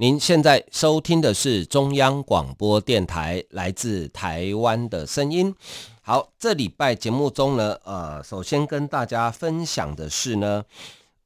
您现在收听的是中央广播电台来自台湾的声音。好，这礼拜节目中呢，呃，首先跟大家分享的是呢，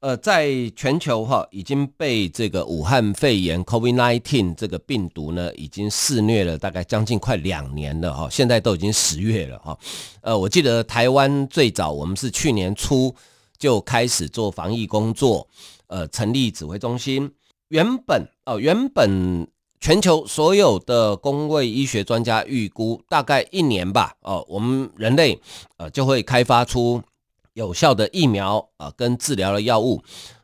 呃，在全球哈已经被这个武汉肺炎 （COVID-19） 这个病毒呢，已经肆虐了大概将近快两年了哈，现在都已经十月了哈。呃，我记得台湾最早我们是去年初就开始做防疫工作，呃，成立指挥中心。原本哦，原本全球所有的公卫医学专家预估，大概一年吧，哦，我们人类呃就会开发出有效的疫苗啊，跟治疗的药物，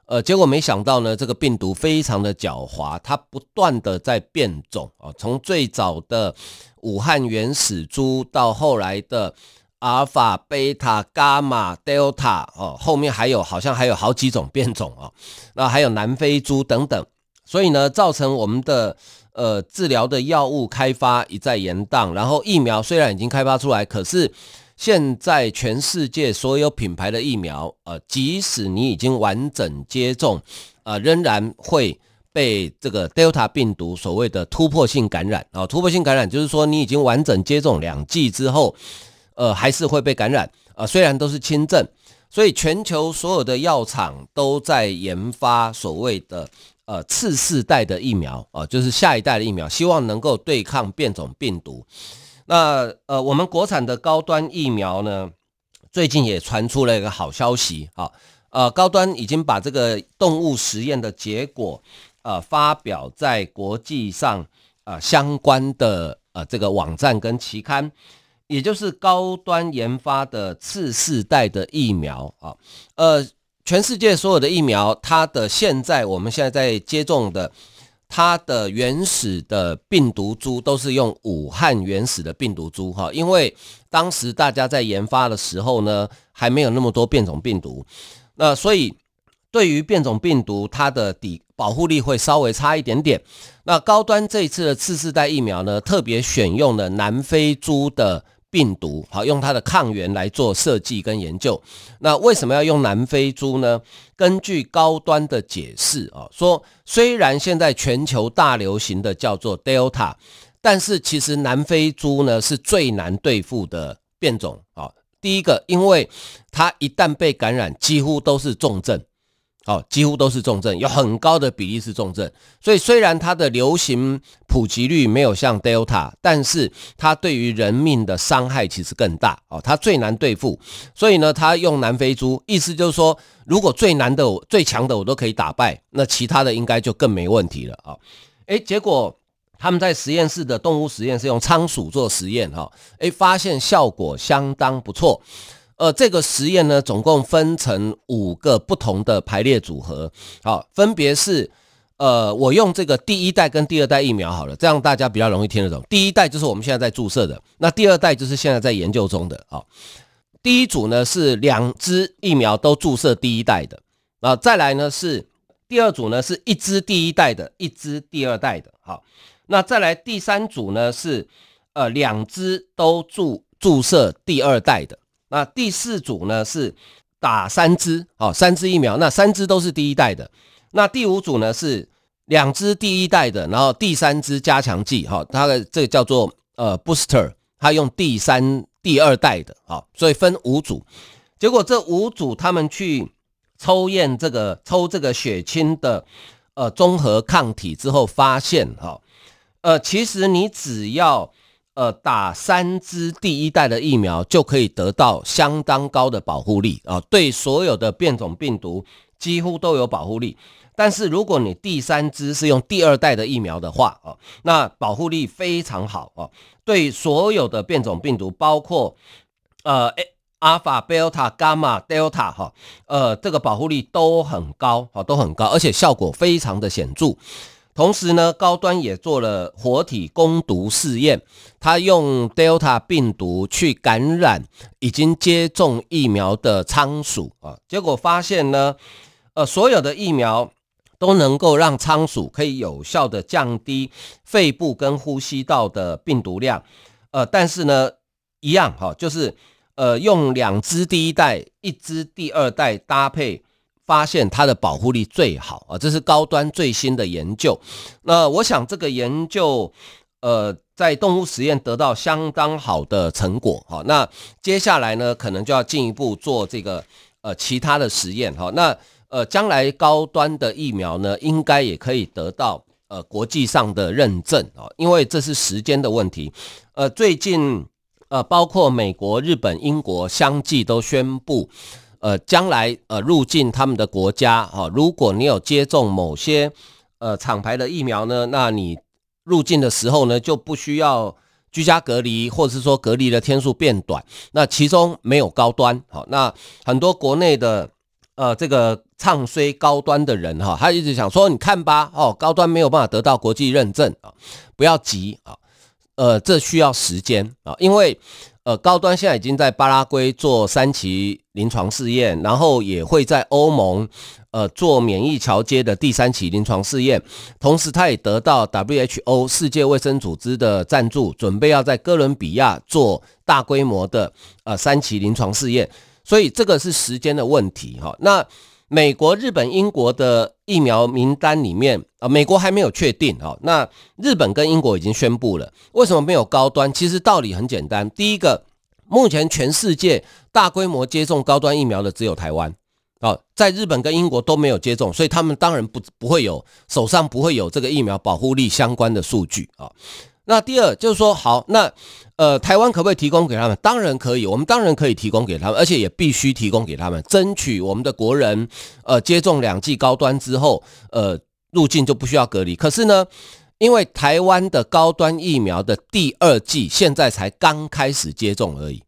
呃，结果没想到呢，这个病毒非常的狡猾，它不断的在变种啊，从最早的武汉原始株到后来的阿尔法、贝塔、伽马、德尔塔，哦，后面还有好像还有好几种变种啊，那还有南非株等等。所以呢，造成我们的呃治疗的药物开发一再延宕，然后疫苗虽然已经开发出来，可是现在全世界所有品牌的疫苗，呃，即使你已经完整接种，呃，仍然会被这个 Delta 病毒所谓的突破性感染啊、突破性感染就是说你已经完整接种两剂之后，呃，还是会被感染啊、呃。虽然都是轻症，所以全球所有的药厂都在研发所谓的。呃，次世代的疫苗啊、就是下一代的疫苗，希望能够对抗变种病毒。那呃，我们国产的高端疫苗呢，最近也传出了一个好消息啊，呃，高端已经把这个动物实验的结果呃发表在国际上呃相关的呃这个网站跟期刊，也就是高端研发的次世代的疫苗啊，呃。全世界所有的疫苗，它的现在我们现在在接种的，它的原始的病毒株都是用武汉原始的病毒株哈，因为当时大家在研发的时候呢，还没有那么多变种病毒，那所以对于变种病毒，它的抵保护力会稍微差一点点。那高端这一次的次世代疫苗呢，特别选用了南非株的。病毒好，用它的抗原来做设计跟研究。那为什么要用南非株呢？根据高端的解释啊，说虽然现在全球大流行的叫做 Delta，但是其实南非株呢是最难对付的变种啊。第一个，因为它一旦被感染，几乎都是重症。哦，几乎都是重症，有很高的比例是重症。所以虽然它的流行普及率没有像 Delta，但是它对于人命的伤害其实更大。哦，它最难对付，所以呢，它用南非猪，意思就是说，如果最难的、最强的我都可以打败，那其他的应该就更没问题了啊。诶，结果他们在实验室的动物实验是用仓鼠做实验，哈，诶，发现效果相当不错。呃，这个实验呢，总共分成五个不同的排列组合，好，分别是，呃，我用这个第一代跟第二代疫苗好了，这样大家比较容易听得懂。第一代就是我们现在在注射的，那第二代就是现在在研究中的。好，第一组呢是两支疫苗都注射第一代的，啊，再来呢是第二组呢是一支第一代的，一支第二代的。好，那再来第三组呢是呃两支都注注射第二代的。那第四组呢是打三支，哦，三支疫苗，那三支都是第一代的。那第五组呢是两支第一代的，然后第三支加强剂，哈，它的这个叫做呃 booster，它用第三、第二代的，好，所以分五组。结果这五组他们去抽验这个抽这个血清的呃综合抗体之后，发现哈，呃，其实你只要。呃，打三支第一代的疫苗就可以得到相当高的保护力啊，对所有的变种病毒几乎都有保护力。但是如果你第三支是用第二代的疫苗的话啊，那保护力非常好啊，对所有的变种病毒，包括呃阿尔法、贝塔、伽马、德尔塔哈，呃，这个保护力都很高啊，都很高，而且效果非常的显著。同时呢，高端也做了活体攻毒试验，他用 Delta 病毒去感染已经接种疫苗的仓鼠啊，结果发现呢，呃，所有的疫苗都能够让仓鼠可以有效的降低肺部跟呼吸道的病毒量，呃，但是呢，一样哈，就是呃，用两只第一代，一只第二代搭配。发现它的保护力最好啊，这是高端最新的研究。那我想这个研究，呃，在动物实验得到相当好的成果哈。那接下来呢，可能就要进一步做这个呃其他的实验哈。那呃，将来高端的疫苗呢，应该也可以得到呃国际上的认证啊，因为这是时间的问题。呃，最近呃，包括美国、日本、英国相继都宣布。呃，将来呃入境他们的国家哈，如果你有接种某些呃厂牌的疫苗呢，那你入境的时候呢就不需要居家隔离，或者是说隔离的天数变短。那其中没有高端，好，那很多国内的呃这个唱衰高端的人哈，他一直想说，你看吧，哦，高端没有办法得到国际认证啊，不要急啊，呃，这需要时间啊，因为。呃，高端现在已经在巴拉圭做三期临床试验，然后也会在欧盟呃做免疫桥接的第三期临床试验，同时他也得到 WHO 世界卫生组织的赞助，准备要在哥伦比亚做大规模的呃三期临床试验，所以这个是时间的问题哈。那美国、日本、英国的疫苗名单里面啊，美国还没有确定啊。那日本跟英国已经宣布了，为什么没有高端？其实道理很简单，第一个，目前全世界大规模接种高端疫苗的只有台湾啊，在日本跟英国都没有接种，所以他们当然不不会有手上不会有这个疫苗保护力相关的数据啊。那第二就是说，好，那呃，台湾可不可以提供给他们？当然可以，我们当然可以提供给他们，而且也必须提供给他们，争取我们的国人呃接种两剂高端之后，呃入境就不需要隔离。可是呢，因为台湾的高端疫苗的第二剂现在才刚开始接种而已，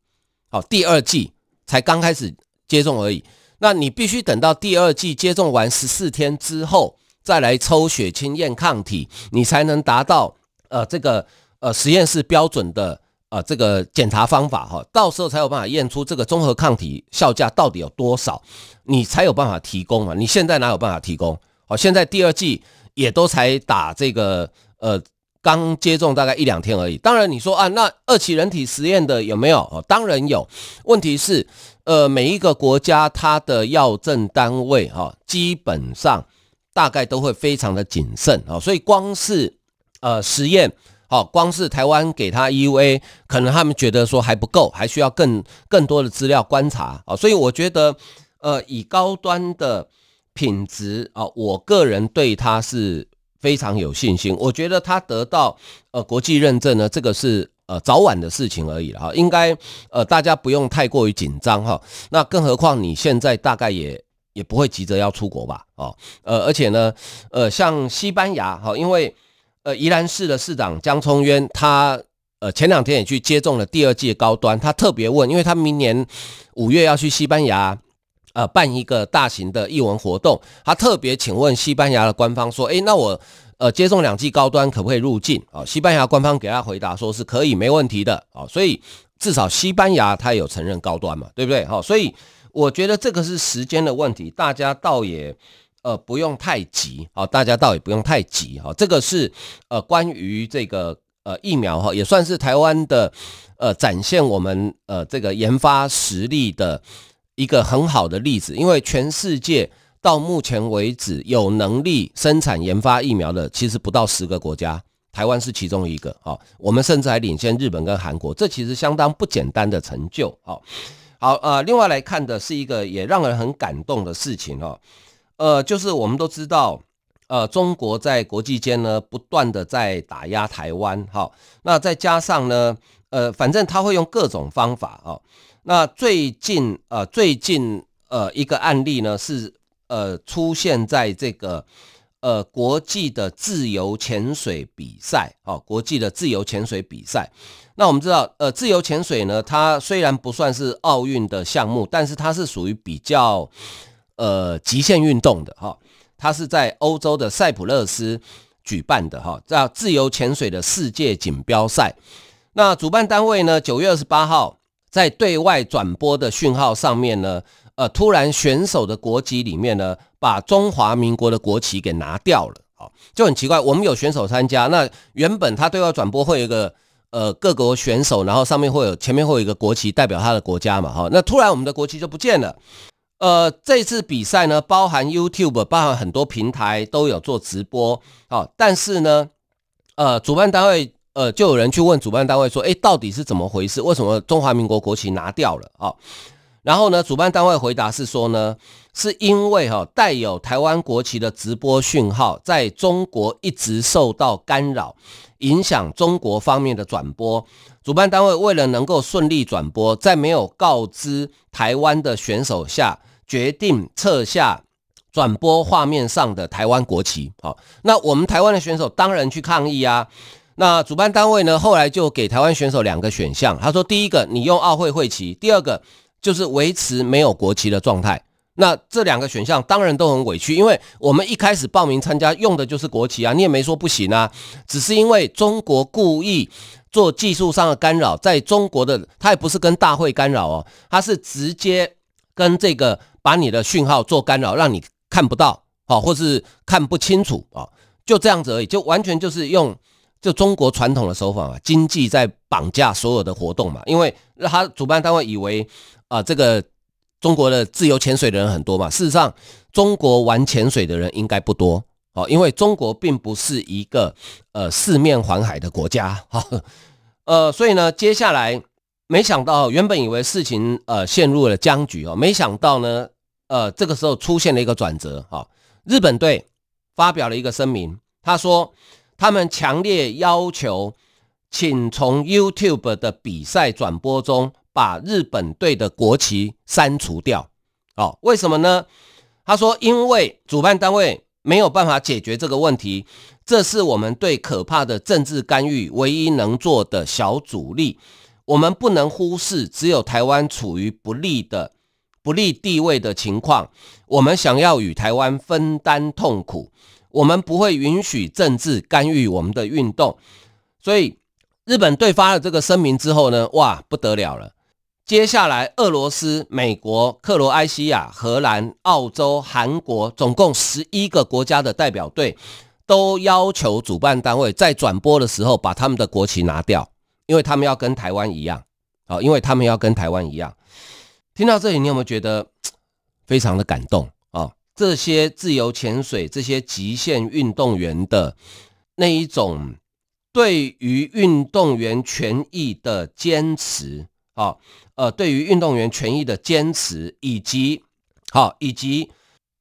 好，第二剂才刚开始接种而已，那你必须等到第二剂接种完十四天之后，再来抽血清验抗体，你才能达到。呃，这个呃实验室标准的呃这个检查方法哈，到时候才有办法验出这个综合抗体效价到底有多少，你才有办法提供嘛。你现在哪有办法提供？好，现在第二剂也都才打这个呃刚接种大概一两天而已。当然你说啊，那二期人体实验的有没有？哦，当然有。问题是呃每一个国家它的药证单位哈，基本上大概都会非常的谨慎啊，所以光是。呃，实验好，光是台湾给他 EUA，可能他们觉得说还不够，还需要更更多的资料观察啊，所以我觉得，呃，以高端的品质啊，我个人对它是非常有信心。我觉得它得到呃国际认证呢，这个是呃早晚的事情而已了哈，应该呃大家不用太过于紧张哈。那更何况你现在大概也也不会急着要出国吧？哦，呃，而且呢，呃，像西班牙哈，因为呃，宜兰市的市长江聪渊，他呃前两天也去接种了第二剂高端。他特别问，因为他明年五月要去西班牙，呃，办一个大型的艺文活动，他特别请问西班牙的官方说，诶，那我呃接种两剂高端可不可以入境啊？西班牙官方给他回答说是可以，没问题的啊。所以至少西班牙他有承认高端嘛，对不对？好，所以我觉得这个是时间的问题，大家倒也。呃，不用太急，好，大家倒也不用太急，哈，这个是呃关于这个呃疫苗哈，也算是台湾的呃展现我们呃这个研发实力的一个很好的例子，因为全世界到目前为止有能力生产研发疫苗的，其实不到十个国家，台湾是其中一个，好，我们甚至还领先日本跟韩国，这其实相当不简单的成就，好，好，呃，另外来看的是一个也让人很感动的事情，哦。呃，就是我们都知道，呃，中国在国际间呢不断的在打压台湾，哈，那再加上呢，呃，反正他会用各种方法啊。那最近呃，最近呃一个案例呢是呃出现在这个呃国际的自由潜水比赛，哦，国际的自由潜水比赛。那我们知道，呃，自由潜水呢，它虽然不算是奥运的项目，但是它是属于比较。呃，极限运动的哈，它是在欧洲的塞浦路斯，举办的哈，叫自由潜水的世界锦标赛。那主办单位呢，九月二十八号在对外转播的讯号上面呢，呃，突然选手的国旗里面呢，把中华民国的国旗给拿掉了，好，就很奇怪。我们有选手参加，那原本他对外转播会有一个呃各国选手，然后上面会有前面会有一个国旗代表他的国家嘛，哈，那突然我们的国旗就不见了。呃，这次比赛呢，包含 YouTube，包含很多平台都有做直播，好，但是呢，呃，主办单位。呃，就有人去问主办单位说：“诶，到底是怎么回事？为什么中华民国国旗拿掉了啊？”然后呢，主办单位回答是说呢，是因为哈带有台湾国旗的直播讯号在中国一直受到干扰，影响中国方面的转播。主办单位为了能够顺利转播，在没有告知台湾的选手下，决定撤下转播画面上的台湾国旗。好，那我们台湾的选手当然去抗议啊。那主办单位呢，后来就给台湾选手两个选项。他说，第一个你用奥会会旗，第二个就是维持没有国旗的状态。那这两个选项当然都很委屈，因为我们一开始报名参加用的就是国旗啊，你也没说不行啊，只是因为中国故意做技术上的干扰，在中国的他也不是跟大会干扰哦，他是直接跟这个把你的讯号做干扰，让你看不到啊，或是看不清楚啊，就这样子而已，就完全就是用。就中国传统的手法嘛，经济在绑架所有的活动嘛，因为他主办单位以为啊、这个中国的自由潜水的人很多嘛，事实上中国玩潜水的人应该不多哦，因为中国并不是一个呃四面环海的国家哈，呃，所以呢，接下来没想到，原本以为事情呃陷入了僵局哦，没想到呢，呃，这个时候出现了一个转折哈，日本队发表了一个声明，他说。他们强烈要求，请从 YouTube 的比赛转播中把日本队的国旗删除掉。哦，为什么呢？他说，因为主办单位没有办法解决这个问题，这是我们对可怕的政治干预唯一能做的小阻力。我们不能忽视，只有台湾处于不利的不利地位的情况，我们想要与台湾分担痛苦。我们不会允许政治干预我们的运动，所以日本对发了这个声明之后呢，哇，不得了了！接下来，俄罗斯、美国、克罗埃西亚、荷兰、澳洲、韩国，总共十一个国家的代表队都要求主办单位在转播的时候把他们的国旗拿掉，因为他们要跟台湾一样，好，因为他们要跟台湾一样。听到这里，你有没有觉得 非常的感动啊？这些自由潜水、这些极限运动员的那一种对于运动员权益的坚持，啊，呃，对于运动员权益的坚持，以及好，以及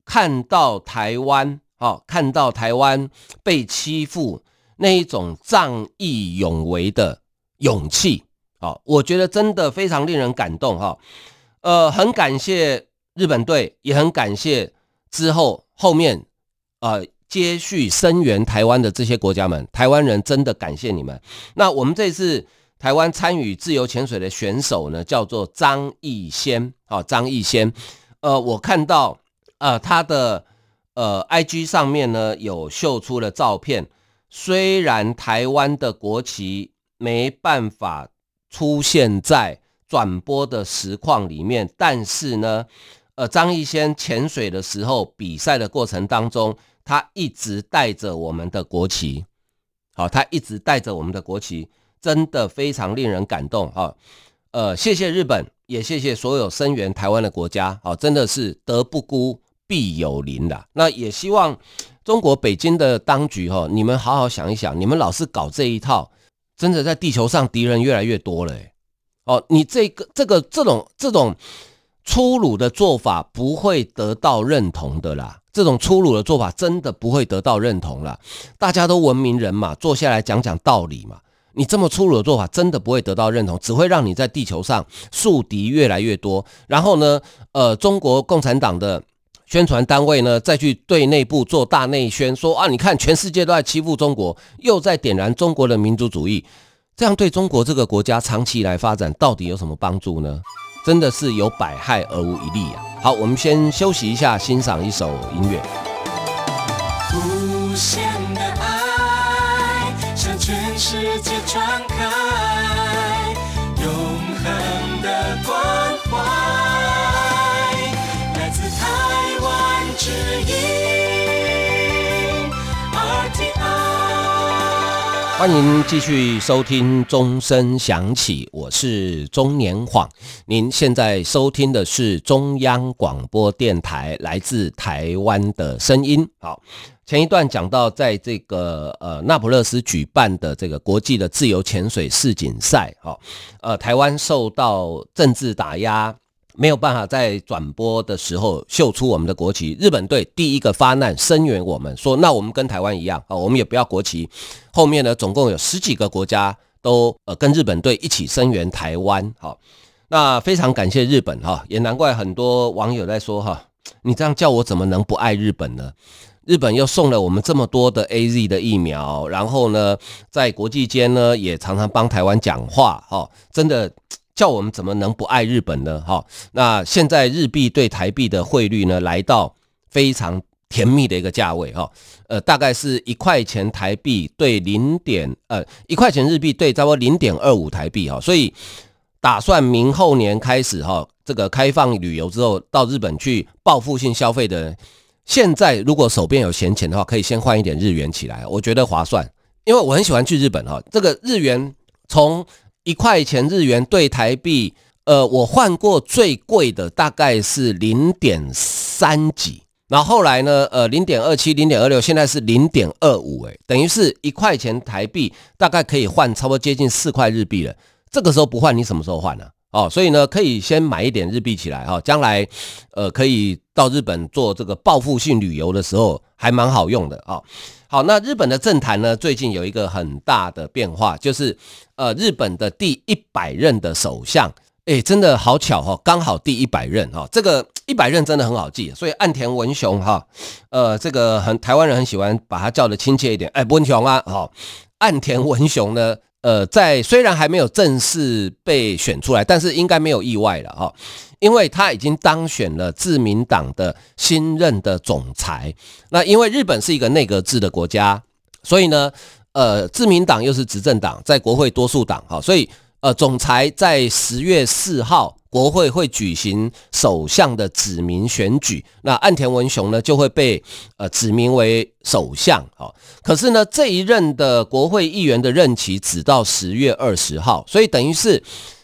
看到台湾，好，看到台湾被欺负那一种仗义勇为的勇气，好，我觉得真的非常令人感动，哈，呃，很感谢日本队，也很感谢。之后，后面，呃，接续声援台湾的这些国家们，台湾人真的感谢你们。那我们这次台湾参与自由潜水的选手呢，叫做张艺先，啊，张艺先，呃，我看到，呃，他的呃，IG 上面呢有秀出了照片，虽然台湾的国旗没办法出现在转播的实况里面，但是呢。呃，张艺先潜水的时候，比赛的过程当中，他一直带着我们的国旗，好，他一直带着我们的国旗，真的非常令人感动啊！呃，谢谢日本，也谢谢所有声援台湾的国家，好，真的是德不孤，必有邻啦。那也希望中国北京的当局哈，你们好好想一想，你们老是搞这一套，真的在地球上敌人越来越多了，哦，你这个这个这种这种。粗鲁的做法不会得到认同的啦，这种粗鲁的做法真的不会得到认同啦。大家都文明人嘛，坐下来讲讲道理嘛。你这么粗鲁的做法真的不会得到认同，只会让你在地球上树敌越来越多。然后呢，呃，中国共产党的宣传单位呢，再去对内部做大内宣，说啊，你看全世界都在欺负中国，又在点燃中国的民族主义，这样对中国这个国家长期以来发展到底有什么帮助呢？真的是有百害而无一利啊！好，我们先休息一下，欣赏一首音乐。无限的爱全世界传开欢迎继续收听钟声响起，我是钟年晃。您现在收听的是中央广播电台来自台湾的声音。好。前一段讲到，在这个呃那不勒斯举办的这个国际的自由潜水世锦赛，哈，呃，台湾受到政治打压，没有办法在转播的时候秀出我们的国旗。日本队第一个发难声援我们，说那我们跟台湾一样啊，我们也不要国旗。后面呢，总共有十几个国家都呃跟日本队一起声援台湾，好，那非常感谢日本哈，也难怪很多网友在说哈，你这样叫我怎么能不爱日本呢？日本又送了我们这么多的 AZ 的疫苗，然后呢，在国际间呢也常常帮台湾讲话，哈，真的叫我们怎么能不爱日本呢？哈，那现在日币对台币的汇率呢，来到非常甜蜜的一个价位，哈，呃，大概是一块钱台币对零点，呃，一块钱日币对差不多零点二五台币，哈，所以打算明后年开始，哈，这个开放旅游之后到日本去报复性消费的人。现在如果手边有闲钱的话，可以先换一点日元起来，我觉得划算。因为我很喜欢去日本哈，这个日元从一块钱日元兑台币，呃，我换过最贵的大概是零点三几，然后后来呢，呃，零点二七、零点二六，现在是零点二五，哎，等于是一块钱台币大概可以换差不多接近四块日币了。这个时候不换，你什么时候换呢？哦，所以呢，可以先买一点日币起来哈，将来，呃，可以到日本做这个报复性旅游的时候，还蛮好用的啊。好，那日本的政坛呢，最近有一个很大的变化，就是呃，日本的第一百任的首相，哎，真的好巧哦，刚好第一百任哈，这个一百任真的很好记，所以岸田文雄哈，呃，这个很台湾人很喜欢把他叫的亲切一点，哎，文雄啊，哈，岸田文雄呢。呃，在虽然还没有正式被选出来，但是应该没有意外了哈，因为他已经当选了自民党的新任的总裁。那因为日本是一个内阁制的国家，所以呢，呃，自民党又是执政党，在国会多数党哈，所以呃，总裁在十月四号。国会会举行首相的指名选举，那岸田文雄呢就会被呃指名为首相。好，可是呢这一任的国会议员的任期只到十月二十号，所以等于是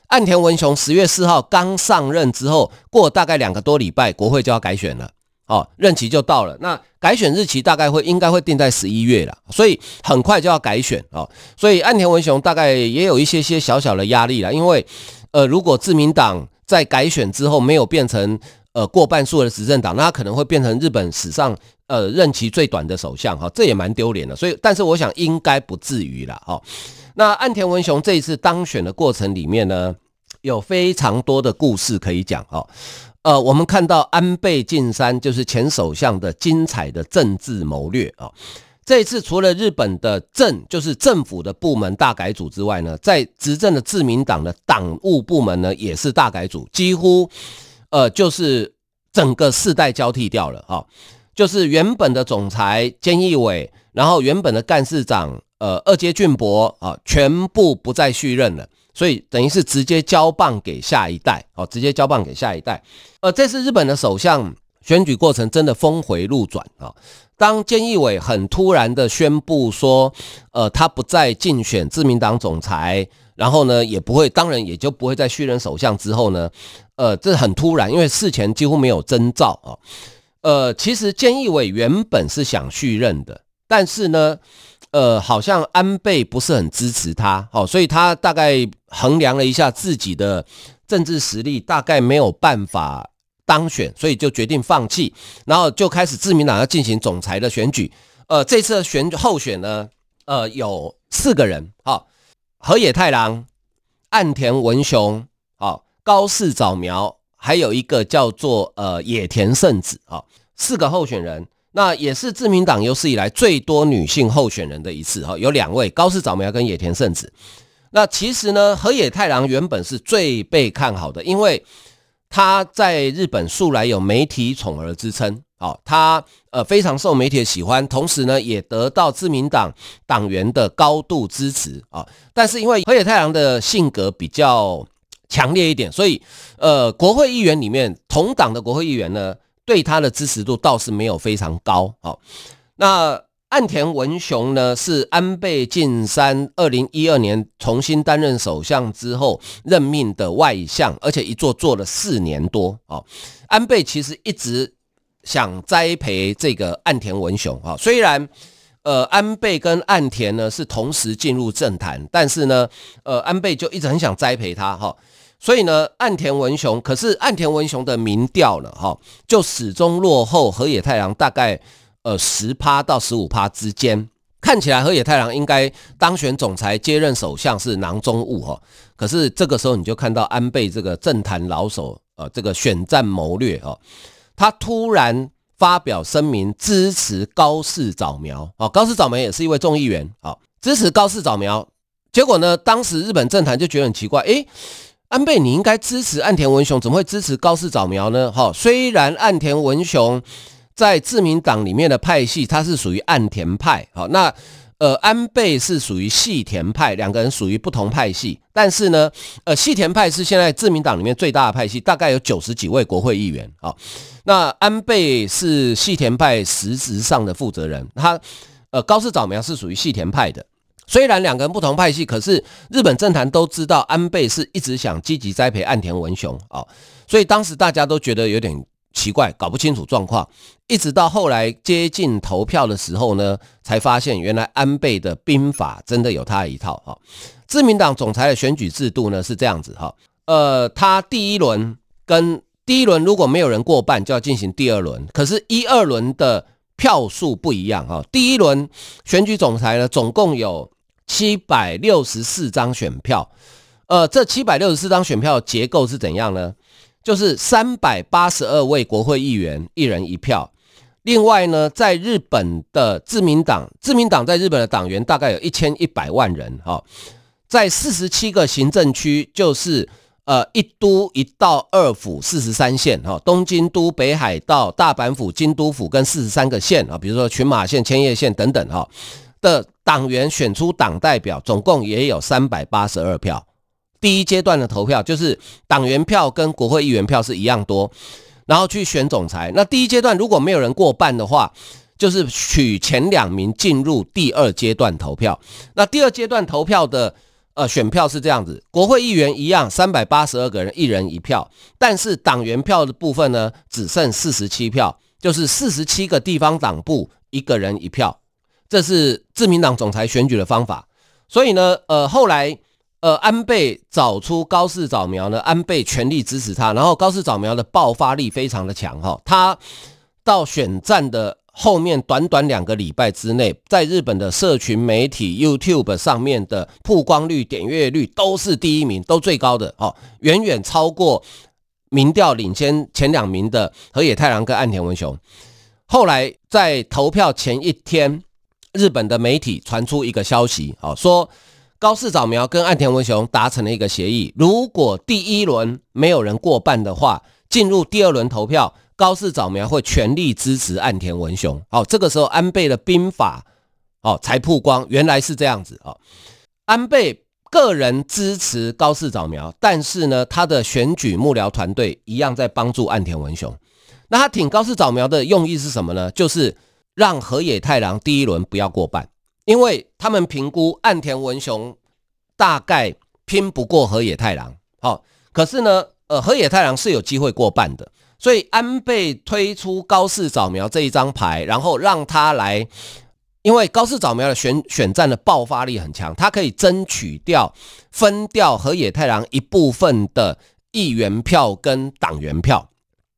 岸田文雄十月四号刚上任之后，过大概两个多礼拜，国会就要改选了，好，任期就到了。那改选日期大概会应该会定在十一月了，所以很快就要改选啊，所以岸田文雄大概也有一些些小小的压力了，因为呃如果自民党在改选之后没有变成呃过半数的执政党，那他可能会变成日本史上呃任期最短的首相哈，这也蛮丢脸的。所以，但是我想应该不至于了哈。那岸田文雄这一次当选的过程里面呢，有非常多的故事可以讲哈。呃，我们看到安倍晋三就是前首相的精彩的政治谋略啊。这一次除了日本的政，就是政府的部门大改组之外呢，在执政的自民党的党务部门呢也是大改组，几乎呃就是整个世代交替掉了哈，就是原本的总裁菅义伟，然后原本的干事长呃二阶俊博啊，全部不再续任了，所以等于是直接交棒给下一代哦，直接交棒给下一代。呃，这次日本的首相选举过程真的峰回路转啊。当菅义伟很突然的宣布说，呃，他不再竞选自民党总裁，然后呢，也不会，当然也就不会再续任首相之后呢，呃，这很突然，因为事前几乎没有征兆啊。呃，其实菅义伟原本是想续任的，但是呢，呃，好像安倍不是很支持他，哦，所以他大概衡量了一下自己的政治实力，大概没有办法。当选，所以就决定放弃，然后就开始自民党要进行总裁的选举。呃，这次选候选呢，呃，有四个人，好，河野太郎、岸田文雄、好，高市早苗，还有一个叫做呃野田圣子，好，四个候选人，那也是自民党有史以来最多女性候选人的一次，哈，有两位高市早苗跟野田圣子。那其实呢，河野太郎原本是最被看好的，因为。他在日本素来有媒体宠儿之称好，他呃非常受媒体的喜欢，同时呢也得到自民党党员的高度支持啊。但是因为河野太郎的性格比较强烈一点，所以呃国会议员里面同党的国会议员呢对他的支持度倒是没有非常高。好，那岸田文雄呢是安倍晋三二零一二年重新担任首相之后任命的外相，而且一做做了四年多。好，安倍其实一直。想栽培这个岸田文雄啊，虽然呃安倍跟岸田呢是同时进入政坛，但是呢呃安倍就一直很想栽培他哈，所以呢岸田文雄，可是岸田文雄的民调呢哈，就始终落后河野太郎大概呃十趴到十五趴之间，看起来河野太郎应该当选总裁接任首相是囊中物哈，可是这个时候你就看到安倍这个政坛老手呃这个选战谋略哈。他突然发表声明支持高市早苗，哦，高市早苗也是一位众议员，哦，支持高市早苗。结果呢，当时日本政坛就觉得很奇怪，诶，安倍你应该支持岸田文雄，怎么会支持高市早苗呢？哈，虽然岸田文雄在自民党里面的派系，他是属于岸田派，好，那。呃，安倍是属于细田派，两个人属于不同派系，但是呢，呃，细田派是现在自民党里面最大的派系，大概有九十几位国会议员好。那安倍是细田派实质上的负责人，他呃高市早苗是属于细田派的。虽然两个人不同派系，可是日本政坛都知道安倍是一直想积极栽培岸田文雄啊，所以当时大家都觉得有点。奇怪，搞不清楚状况，一直到后来接近投票的时候呢，才发现原来安倍的兵法真的有他一套哈。自民党总裁的选举制度呢是这样子哈，呃，他第一轮跟第一轮如果没有人过半，就要进行第二轮，可是，一二轮的票数不一样哈。第一轮选举总裁呢，总共有七百六十四张选票，呃，这七百六十四张选票结构是怎样呢？就是三百八十二位国会议员，一人一票。另外呢，在日本的自民党，自民党在日本的党员大概有一千一百万人哈，在四十七个行政区，就是呃一都一道二府四十三县哈，东京都、北海道、大阪府、京都府跟四十三个县啊，比如说群马县、千叶县等等哈的党员选出党代表，总共也有三百八十二票。第一阶段的投票就是党员票跟国会议员票是一样多，然后去选总裁。那第一阶段如果没有人过半的话，就是取前两名进入第二阶段投票。那第二阶段投票的呃选票是这样子：国会议员一样三百八十二个人，一人一票，但是党员票的部分呢只剩四十七票，就是四十七个地方党部一个人一票。这是自民党总裁选举的方法。所以呢，呃后来。呃，安倍找出高市早苗呢，安倍全力支持他，然后高市早苗的爆发力非常的强哈，他到选战的后面短短两个礼拜之内，在日本的社群媒体 YouTube 上面的曝光率、点阅率都是第一名，都最高的哦，远远超过民调领先前两名的河野太郎跟岸田文雄。后来在投票前一天，日本的媒体传出一个消息，哦，说。高市早苗跟岸田文雄达成了一个协议，如果第一轮没有人过半的话，进入第二轮投票，高市早苗会全力支持岸田文雄。好，这个时候安倍的兵法哦才曝光，原来是这样子哦。安倍个人支持高市早苗，但是呢，他的选举幕僚团队一样在帮助岸田文雄。那他挺高市早苗的用意是什么呢？就是让河野太郎第一轮不要过半。因为他们评估岸田文雄大概拼不过河野太郎，好，可是呢，呃，河野太郎是有机会过半的，所以安倍推出高市早苗这一张牌，然后让他来，因为高市早苗的选选战的爆发力很强，他可以争取掉分掉河野太郎一部分的议员票跟党员票，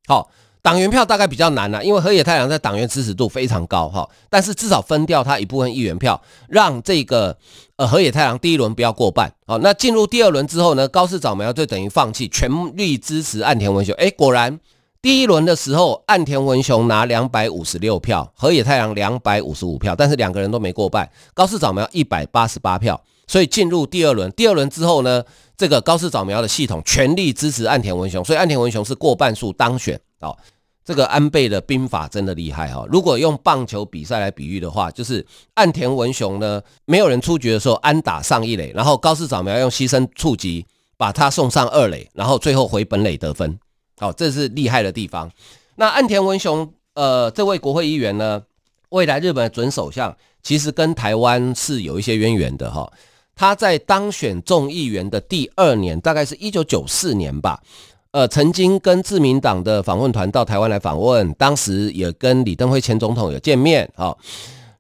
好。党员票大概比较难了，因为河野太郎在党员支持度非常高哈，但是至少分掉他一部分议员票，让这个呃河野太郎第一轮不要过半。好，那进入第二轮之后呢，高市早苗就等于放弃，全力支持岸田文雄。诶，果然第一轮的时候，岸田文雄拿两百五十六票，河野太郎两百五十五票，但是两个人都没过半。高市早苗一百八十八票，所以进入第二轮。第二轮之后呢，这个高市早苗的系统全力支持岸田文雄，所以岸田文雄是过半数当选。好，这个安倍的兵法真的厉害哈。如果用棒球比赛来比喻的话，就是岸田文雄呢，没有人出局的时候，安打上一垒，然后高市早苗用牺牲触击把他送上二垒，然后最后回本垒得分。好，这是厉害的地方。那岸田文雄，呃，这位国会议员呢，未来日本的准首相，其实跟台湾是有一些渊源的哈。他在当选众议员的第二年，大概是一九九四年吧，呃，曾经跟自民党的访问团到台湾来访问，当时也跟李登辉前总统有见面啊。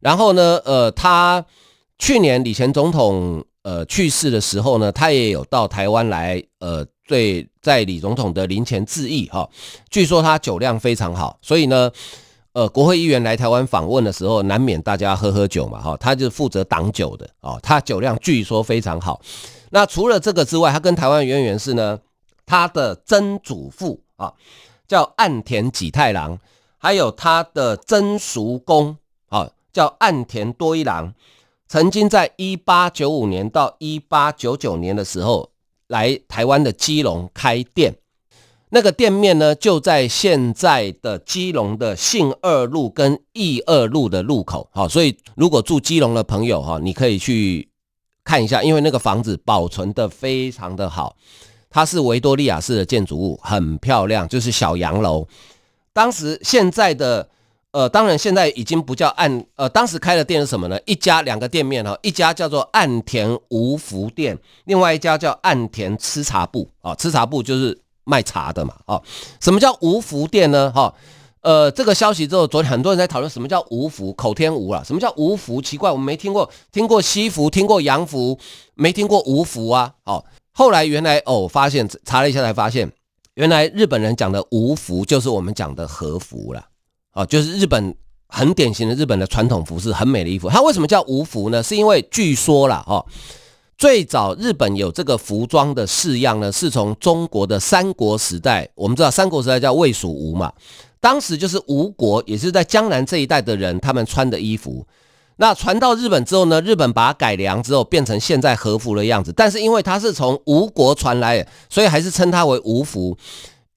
然后呢，呃，他去年李前总统呃去世的时候呢，他也有到台湾来，呃，对，在李总统的灵前致意哈。据说他酒量非常好，所以呢。呃，国会议员来台湾访问的时候，难免大家喝喝酒嘛，哈，他就负责挡酒的哦，他酒量据说非常好。那除了这个之外，他跟台湾渊源是呢，他的曾祖父啊叫岸田吉太郎，还有他的曾叔公啊叫岸田多一郎，曾经在一八九五年到一八九九年的时候来台湾的基隆开店。那个店面呢，就在现在的基隆的信二路跟义二路的路口，好，所以如果住基隆的朋友哈，你可以去看一下，因为那个房子保存得非常的好，它是维多利亚式的建筑物，很漂亮，就是小洋楼。当时现在的呃，当然现在已经不叫岸，呃，当时开的店是什么呢？一家两个店面哈，一家叫做岸田无福店，另外一家叫岸田吃茶部啊，吃茶部就是。卖茶的嘛，哦，什么叫无福店呢？哈，呃，这个消息之后，昨天很多人在讨论什么叫无福，口天无啊，什么叫无福？奇怪，我们没听过，听过西福，听过洋服，没听过无福啊。哦，后来原来哦，发现查了一下才发现，原来日本人讲的吴福就是我们讲的和服了，哦，就是日本很典型的日本的传统服饰，很美的衣服。它为什么叫吴福呢？是因为据说啦，哦。最早日本有这个服装的式样呢，是从中国的三国时代。我们知道三国时代叫魏蜀吴嘛，当时就是吴国，也是在江南这一带的人，他们穿的衣服。那传到日本之后呢，日本把它改良之后，变成现在和服的样子。但是因为它是从吴国传来的，所以还是称它为吴服。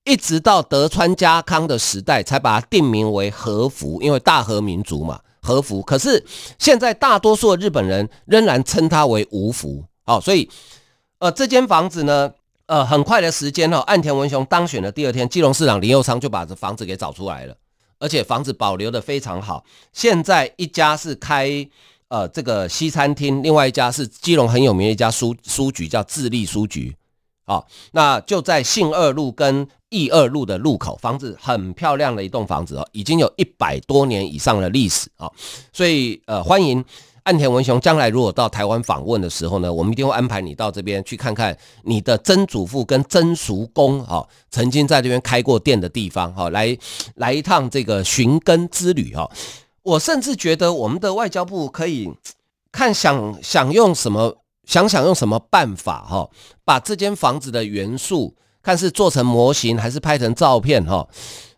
一直到德川家康的时代，才把它定名为和服，因为大和民族嘛，和服。可是现在大多数的日本人仍然称它为吴服。好，所以，呃，这间房子呢，呃，很快的时间哈，岸田文雄当选的第二天，基隆市长林佑昌就把这房子给找出来了，而且房子保留的非常好。现在一家是开呃这个西餐厅，另外一家是基隆很有名的一家书书局，叫智利书局。好，那就在信二路跟义二路的路口，房子很漂亮的一栋房子哦，已经有一百多年以上的历史啊，所以呃，欢迎。岸田文雄将来如果到台湾访问的时候呢，我们一定会安排你到这边去看看你的曾祖父跟曾叔公哈，曾经在这边开过店的地方哈，来来一趟这个寻根之旅哈。我甚至觉得我们的外交部可以看想想用什么，想想用什么办法哈，把这间房子的元素看是做成模型还是拍成照片哈，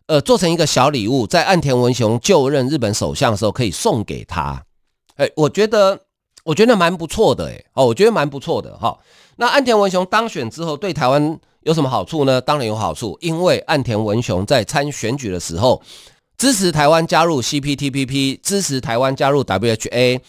呃，做成一个小礼物，在岸田文雄就任日本首相的时候可以送给他。哎，我觉得我觉得蛮不错的，哎，哦，我觉得蛮不错的哈。那岸田文雄当选之后，对台湾有什么好处呢？当然有好处，因为岸田文雄在参选举的时候，支持台湾加入 CPTPP，支持台湾加入 WHA，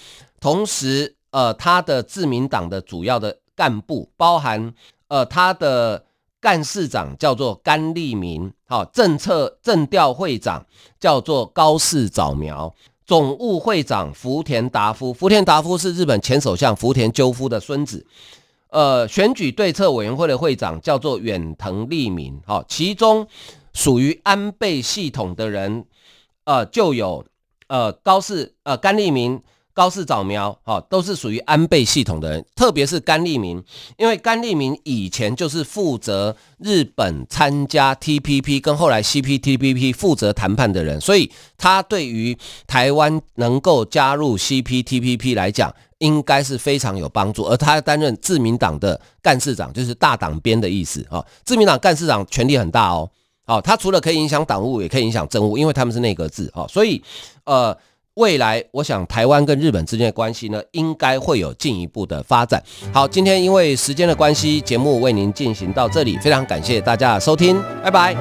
同时，呃，他的自民党的主要的干部，包含呃他的干事长叫做甘利明，好，政策政调会长叫做高市早苗。总务会长福田达夫，福田达夫是日本前首相福田赳夫的孙子。呃，选举对策委员会的会长叫做远藤利明。哦，其中属于安倍系统的人，呃，就有呃高市呃甘利明。高市早苗，哈，都是属于安倍系统的人，特别是甘利明，因为甘利明以前就是负责日本参加 TPP 跟后来 CPTPP 负责谈判的人，所以他对于台湾能够加入 CPTPP 来讲，应该是非常有帮助。而他担任自民党的干事长，就是大党编的意思，哈，自民党干事长权力很大哦，好，他除了可以影响党务，也可以影响政务，因为他们是内阁制，哈，所以，呃。未来，我想台湾跟日本之间的关系呢，应该会有进一步的发展。好，今天因为时间的关系，节目为您进行到这里，非常感谢大家的收听，拜拜。